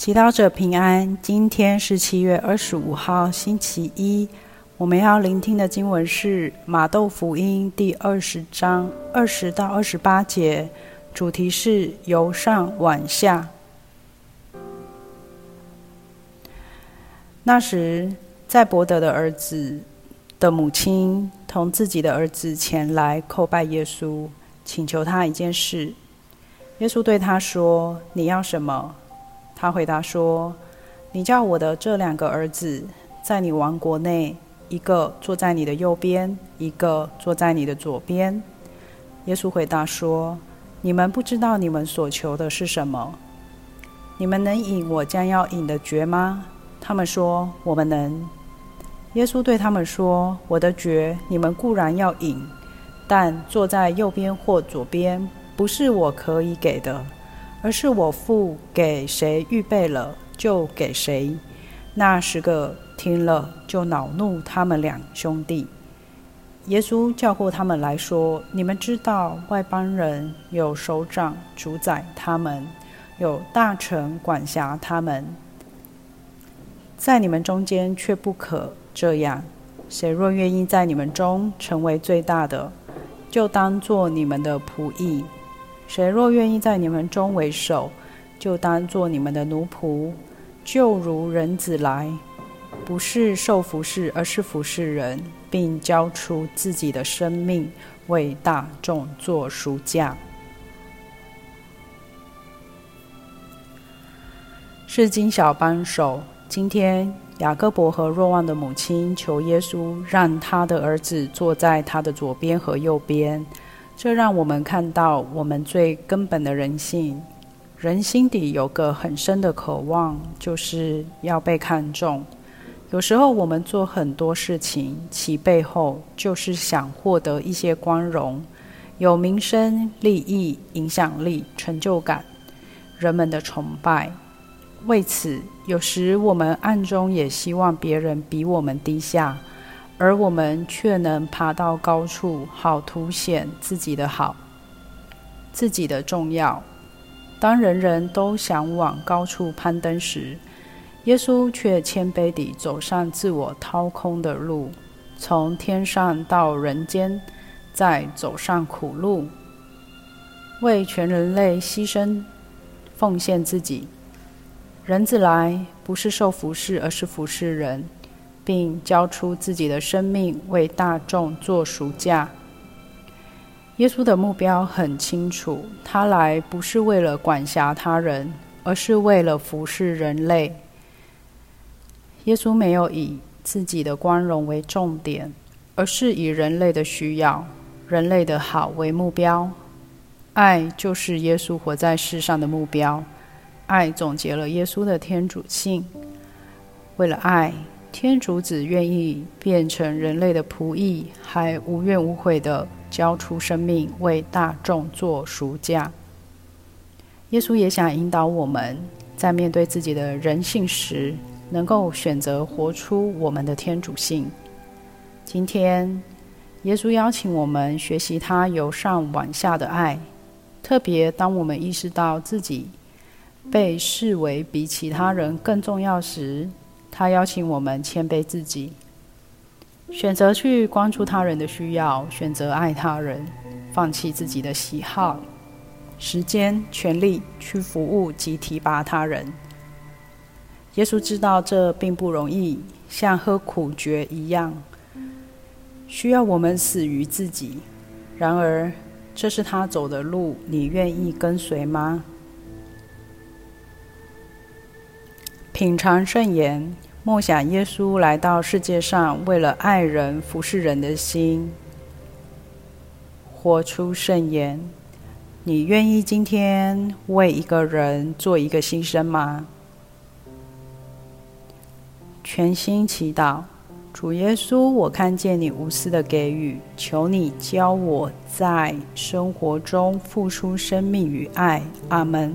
祈祷者平安。今天是七月二十五号，星期一。我们要聆听的经文是《马窦福音》第二十章二十到二十八节，主题是由上往下。那时，在伯德的儿子的母亲同自己的儿子前来叩拜耶稣，请求他一件事。耶稣对他说：“你要什么？”他回答说：“你叫我的这两个儿子，在你王国内，一个坐在你的右边，一个坐在你的左边。”耶稣回答说：“你们不知道你们所求的是什么。你们能饮我将要饮的爵吗？”他们说：“我们能。”耶稣对他们说：“我的爵，你们固然要饮，但坐在右边或左边。”不是我可以给的，而是我父给谁预备了，就给谁。那十个听了，就恼怒他们两兄弟。耶稣叫过他们来说：“你们知道，外邦人有首长主宰他们，有大臣管辖他们，在你们中间却不可这样。谁若愿意在你们中成为最大的，就当做你们的仆役。”谁若愿意在你们中为首，就当做你们的奴仆，就如人子来，不是受服侍，而是服侍人，并交出自己的生命为大众做赎价。是金小帮手。今天雅各伯和若望的母亲求耶稣，让他的儿子坐在他的左边和右边。这让我们看到我们最根本的人性，人心底有个很深的渴望，就是要被看重。有时候我们做很多事情，其背后就是想获得一些光荣，有名声、利益、影响力、成就感，人们的崇拜。为此，有时我们暗中也希望别人比我们低下。而我们却能爬到高处，好凸显自己的好，自己的重要。当人人都想往高处攀登时，耶稣却谦卑地走上自我掏空的路，从天上到人间，再走上苦路，为全人类牺牲奉献自己。人子来，不是受服侍，而是服侍人。并交出自己的生命为大众做赎价。耶稣的目标很清楚，他来不是为了管辖他人，而是为了服侍人类。耶稣没有以自己的光荣为重点，而是以人类的需要、人类的好为目标。爱就是耶稣活在世上的目标。爱总结了耶稣的天主性。为了爱。天主子愿意变成人类的仆役，还无怨无悔的交出生命为大众做赎价。耶稣也想引导我们在面对自己的人性时，能够选择活出我们的天主性。今天，耶稣邀请我们学习他由上往下的爱，特别当我们意识到自己被视为比其他人更重要时。他邀请我们谦卑自己，选择去关注他人的需要，选择爱他人，放弃自己的喜好、时间、权利去服务及提拔他人。耶稣知道这并不容易，像喝苦爵一样，需要我们死于自己。然而，这是他走的路，你愿意跟随吗？品尝圣言，默想耶稣来到世界上，为了爱人、服侍人的心，活出圣言。你愿意今天为一个人做一个牺牲吗？全心祈祷，主耶稣，我看见你无私的给予，求你教我在生活中付出生命与爱。阿门。